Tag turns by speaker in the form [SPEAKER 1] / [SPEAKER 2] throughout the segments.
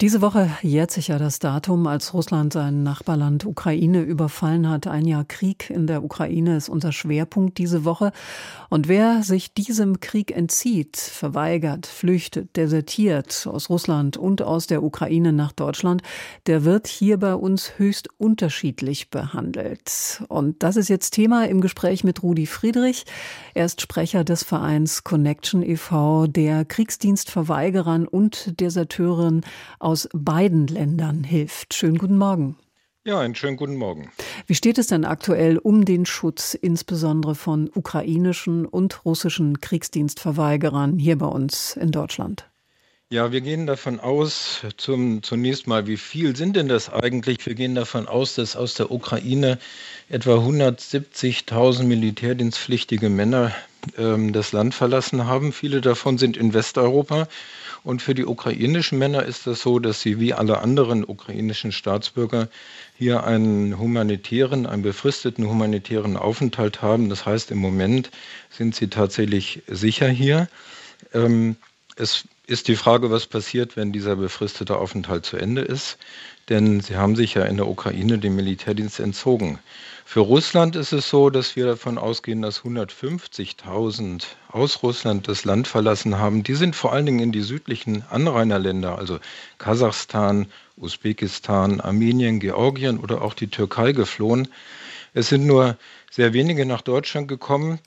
[SPEAKER 1] diese Woche jährt sich ja das Datum, als Russland sein Nachbarland Ukraine überfallen hat. Ein Jahr Krieg in der Ukraine ist unser Schwerpunkt diese Woche. Und wer sich diesem Krieg entzieht, verweigert, flüchtet, desertiert aus Russland und aus der Ukraine nach Deutschland, der wird hier bei uns höchst unterschiedlich behandelt. Und das ist jetzt Thema im Gespräch mit Rudi Friedrich. Er ist Sprecher des Vereins Connection e.V., der Kriegsdienstverweigerern und Deserteuren beiden Ländern hilft. Schönen guten Morgen.
[SPEAKER 2] Ja, einen schönen guten Morgen.
[SPEAKER 1] Wie steht es denn aktuell um den Schutz insbesondere von ukrainischen und russischen Kriegsdienstverweigerern hier bei uns in Deutschland?
[SPEAKER 2] Ja, wir gehen davon aus, zum, zunächst mal, wie viel sind denn das eigentlich? Wir gehen davon aus, dass aus der Ukraine etwa 170.000 militärdienstpflichtige Männer ähm, das Land verlassen haben. Viele davon sind in Westeuropa. Und für die ukrainischen Männer ist das so, dass sie wie alle anderen ukrainischen Staatsbürger hier einen humanitären, einen befristeten humanitären Aufenthalt haben. Das heißt, im Moment sind sie tatsächlich sicher hier. Ähm, es ist die Frage, was passiert, wenn dieser befristete Aufenthalt zu Ende ist. Denn sie haben sich ja in der Ukraine dem Militärdienst entzogen. Für Russland ist es so, dass wir davon ausgehen, dass 150.000 aus Russland das Land verlassen haben. Die sind vor allen Dingen in die südlichen Anrainerländer, also Kasachstan, Usbekistan, Armenien, Georgien oder auch die Türkei geflohen. Es sind nur sehr wenige nach Deutschland gekommen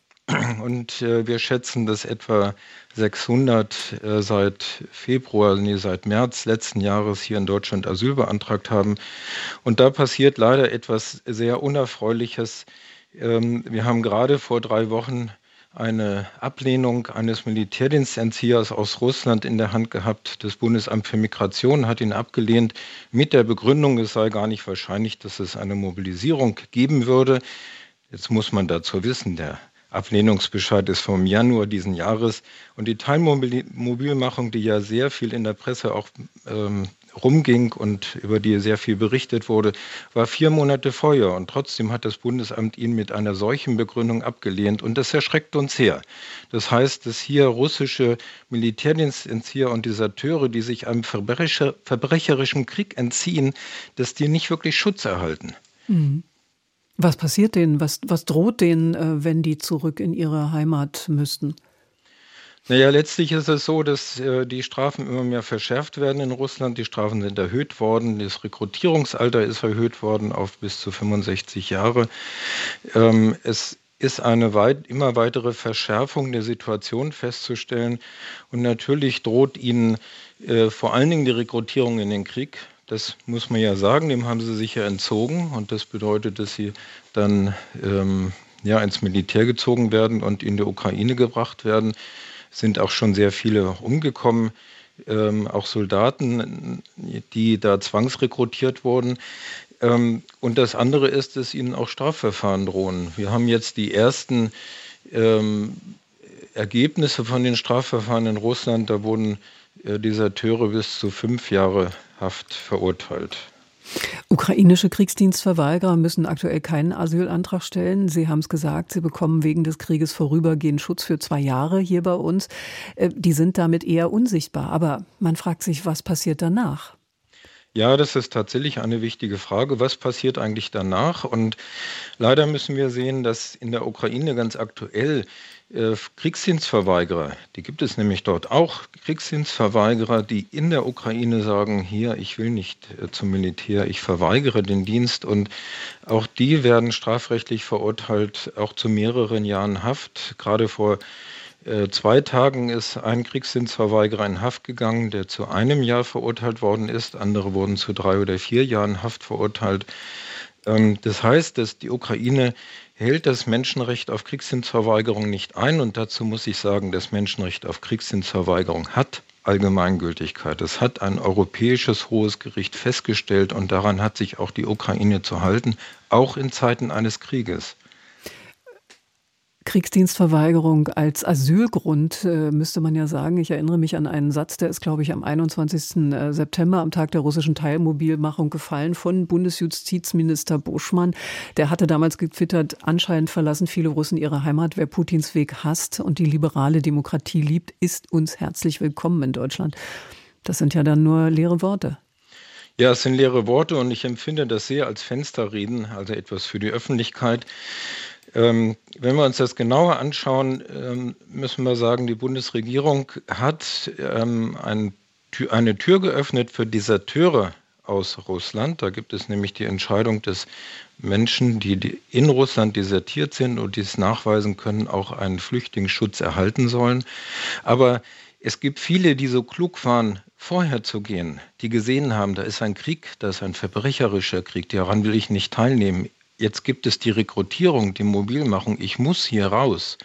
[SPEAKER 2] und äh, wir schätzen, dass etwa 600 äh, seit Februar, nee, seit März letzten Jahres hier in Deutschland Asyl beantragt haben. Und da passiert leider etwas sehr Unerfreuliches. Ähm, wir haben gerade vor drei Wochen eine Ablehnung eines Militärdienstentziehers aus Russland in der Hand gehabt. Das Bundesamt für Migration hat ihn abgelehnt mit der Begründung, es sei gar nicht wahrscheinlich, dass es eine Mobilisierung geben würde. Jetzt muss man dazu wissen, der Ablehnungsbescheid ist vom Januar diesen Jahres. Und die Teilmobilmachung, die ja sehr viel in der Presse auch ähm, rumging und über die sehr viel berichtet wurde, war vier Monate vorher. Und trotzdem hat das Bundesamt ihn mit einer solchen Begründung abgelehnt. Und das erschreckt uns sehr. Das heißt, dass hier russische Militärdienstentzieher und Deserteure, die sich einem verbrecher, verbrecherischen Krieg entziehen, dass die nicht wirklich Schutz erhalten.
[SPEAKER 1] Mhm. Was passiert denen? Was, was droht denen, äh, wenn die zurück in ihre Heimat müssten?
[SPEAKER 2] Naja, letztlich ist es so, dass äh, die Strafen immer mehr verschärft werden in Russland. Die Strafen sind erhöht worden. Das Rekrutierungsalter ist erhöht worden auf bis zu 65 Jahre. Ähm, es ist eine weit, immer weitere Verschärfung der Situation festzustellen. Und natürlich droht ihnen äh, vor allen Dingen die Rekrutierung in den Krieg. Das muss man ja sagen, dem haben sie sich ja entzogen und das bedeutet, dass sie dann ähm, ja, ins Militär gezogen werden und in die Ukraine gebracht werden. Es sind auch schon sehr viele umgekommen, ähm, auch Soldaten, die da zwangsrekrutiert wurden. Ähm, und das andere ist, dass ihnen auch Strafverfahren drohen. Wir haben jetzt die ersten ähm, Ergebnisse von den Strafverfahren in Russland. Da wurden Deserteure bis zu fünf Jahre Haft verurteilt.
[SPEAKER 1] Ukrainische Kriegsdienstverweigerer müssen aktuell keinen Asylantrag stellen. Sie haben es gesagt, sie bekommen wegen des Krieges vorübergehend Schutz für zwei Jahre hier bei uns. Äh, die sind damit eher unsichtbar. Aber man fragt sich, was passiert danach?
[SPEAKER 2] Ja, das ist tatsächlich eine wichtige Frage. Was passiert eigentlich danach? Und leider müssen wir sehen, dass in der Ukraine ganz aktuell äh, Kriegsdienstverweigerer, die gibt es nämlich dort auch, Kriegsdienstverweigerer, die in der Ukraine sagen, hier, ich will nicht äh, zum Militär, ich verweigere den Dienst und auch die werden strafrechtlich verurteilt, auch zu mehreren Jahren Haft. Gerade vor zwei Tagen ist ein Kriegsdienstverweigerer in Haft gegangen, der zu einem Jahr verurteilt worden ist. Andere wurden zu drei oder vier Jahren Haft verurteilt. Ähm, das heißt, dass die Ukraine hält das Menschenrecht auf Kriegsdienstverweigerung nicht ein. Und dazu muss ich sagen, das Menschenrecht auf Kriegsdienstverweigerung hat Allgemeingültigkeit. Es hat ein europäisches hohes Gericht festgestellt und daran hat sich auch die Ukraine zu halten, auch in Zeiten eines Krieges.
[SPEAKER 1] Kriegsdienstverweigerung als Asylgrund, äh, müsste man ja sagen. Ich erinnere mich an einen Satz, der ist, glaube ich, am 21. Äh, September, am Tag der russischen Teilmobilmachung, gefallen von Bundesjustizminister Buschmann. Der hatte damals getwittert, anscheinend verlassen viele Russen ihre Heimat. Wer Putins Weg hasst und die liberale Demokratie liebt, ist uns herzlich willkommen in Deutschland. Das sind ja dann nur leere Worte.
[SPEAKER 2] Ja, es sind leere Worte und ich empfinde das sehr als Fensterreden, also etwas für die Öffentlichkeit. Ähm, wenn wir uns das genauer anschauen, ähm, müssen wir sagen, die Bundesregierung hat ähm, ein, eine Tür geöffnet für Deserteure aus Russland. Da gibt es nämlich die Entscheidung, dass Menschen, die in Russland desertiert sind und dies nachweisen können, auch einen Flüchtlingsschutz erhalten sollen. Aber es gibt viele, die so klug waren, vorher zu gehen, die gesehen haben, da ist ein Krieg, da ist ein verbrecherischer Krieg, daran will ich nicht teilnehmen jetzt gibt es die Rekrutierung, die Mobilmachung, ich muss hier raus.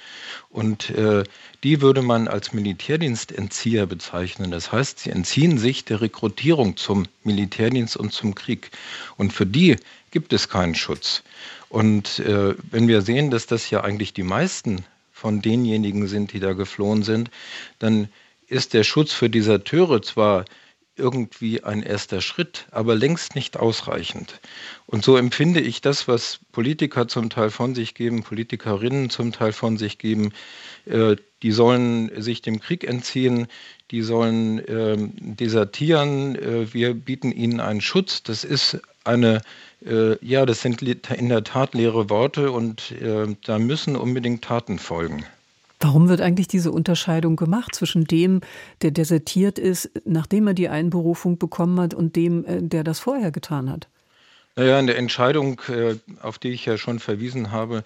[SPEAKER 2] Und äh, die würde man als Militärdienstentzieher bezeichnen. Das heißt, sie entziehen sich der Rekrutierung zum Militärdienst und zum Krieg. Und für die gibt es keinen Schutz. Und äh, wenn wir sehen, dass das ja eigentlich die meisten von denjenigen sind, die da geflohen sind, dann ist der Schutz für Deserteure zwar irgendwie ein erster Schritt, aber längst nicht ausreichend. Und so empfinde ich das, was Politiker zum Teil von sich geben, Politikerinnen zum Teil von sich geben. Äh, die sollen sich dem Krieg entziehen, die sollen äh, desertieren, äh, wir bieten ihnen einen Schutz. Das ist eine, äh, ja, das sind in der Tat leere Worte und da müssen unbedingt Taten folgen.
[SPEAKER 1] Warum wird eigentlich diese Unterscheidung gemacht zwischen dem, der desertiert ist, nachdem er die Einberufung bekommen hat, und dem, äh, der das vorher getan hat?
[SPEAKER 2] Naja, in der Entscheidung, äh, auf die ich ja schon verwiesen habe,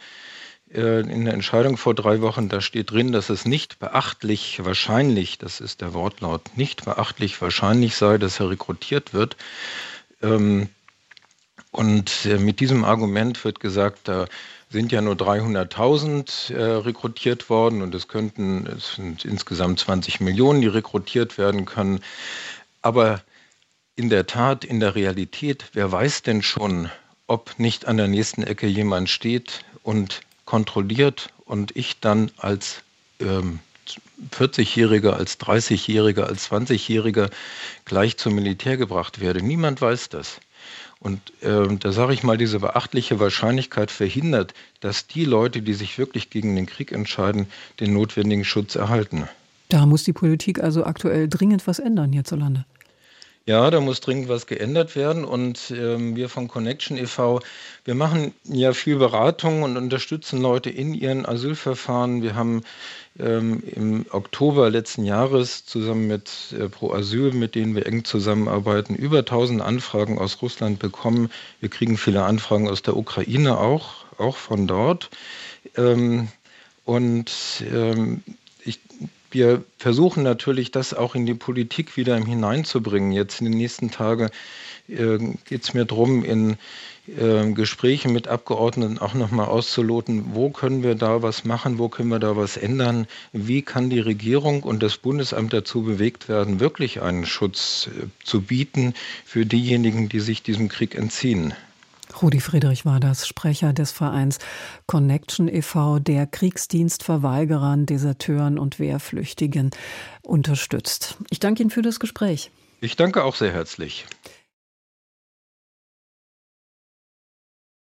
[SPEAKER 2] äh, in der Entscheidung vor drei Wochen, da steht drin, dass es nicht beachtlich wahrscheinlich, das ist der Wortlaut, nicht beachtlich wahrscheinlich sei, dass er rekrutiert wird. Ähm, und mit diesem Argument wird gesagt, da sind ja nur 300.000 äh, rekrutiert worden und es könnten, es sind insgesamt 20 Millionen, die rekrutiert werden können. Aber in der Tat, in der Realität, wer weiß denn schon, ob nicht an der nächsten Ecke jemand steht und kontrolliert und ich dann als ähm, 40-Jähriger, als 30-Jähriger, als 20-Jähriger gleich zum Militär gebracht werde. Niemand weiß das. Und äh, da sage ich mal, diese beachtliche Wahrscheinlichkeit verhindert, dass die Leute, die sich wirklich gegen den Krieg entscheiden, den notwendigen Schutz erhalten.
[SPEAKER 1] Da muss die Politik also aktuell dringend was ändern hierzulande.
[SPEAKER 2] Ja, da muss dringend was geändert werden. Und ähm, wir von Connection e.V., wir machen ja viel Beratung und unterstützen Leute in ihren Asylverfahren. Wir haben ähm, im Oktober letzten Jahres zusammen mit äh, Pro Asyl, mit denen wir eng zusammenarbeiten, über 1000 Anfragen aus Russland bekommen. Wir kriegen viele Anfragen aus der Ukraine auch, auch von dort. Ähm, und ähm, ich wir versuchen natürlich, das auch in die Politik wieder hineinzubringen. Jetzt in den nächsten Tagen äh, geht es mir darum, in äh, Gesprächen mit Abgeordneten auch nochmal auszuloten, wo können wir da was machen, wo können wir da was ändern, wie kann die Regierung und das Bundesamt dazu bewegt werden, wirklich einen Schutz äh, zu bieten für diejenigen, die sich diesem Krieg entziehen.
[SPEAKER 1] Rudi Friedrich war das, Sprecher des Vereins Connection e.V., der Kriegsdienstverweigerern, Deserteuren und Wehrflüchtigen unterstützt. Ich danke Ihnen für das Gespräch.
[SPEAKER 2] Ich danke auch sehr herzlich.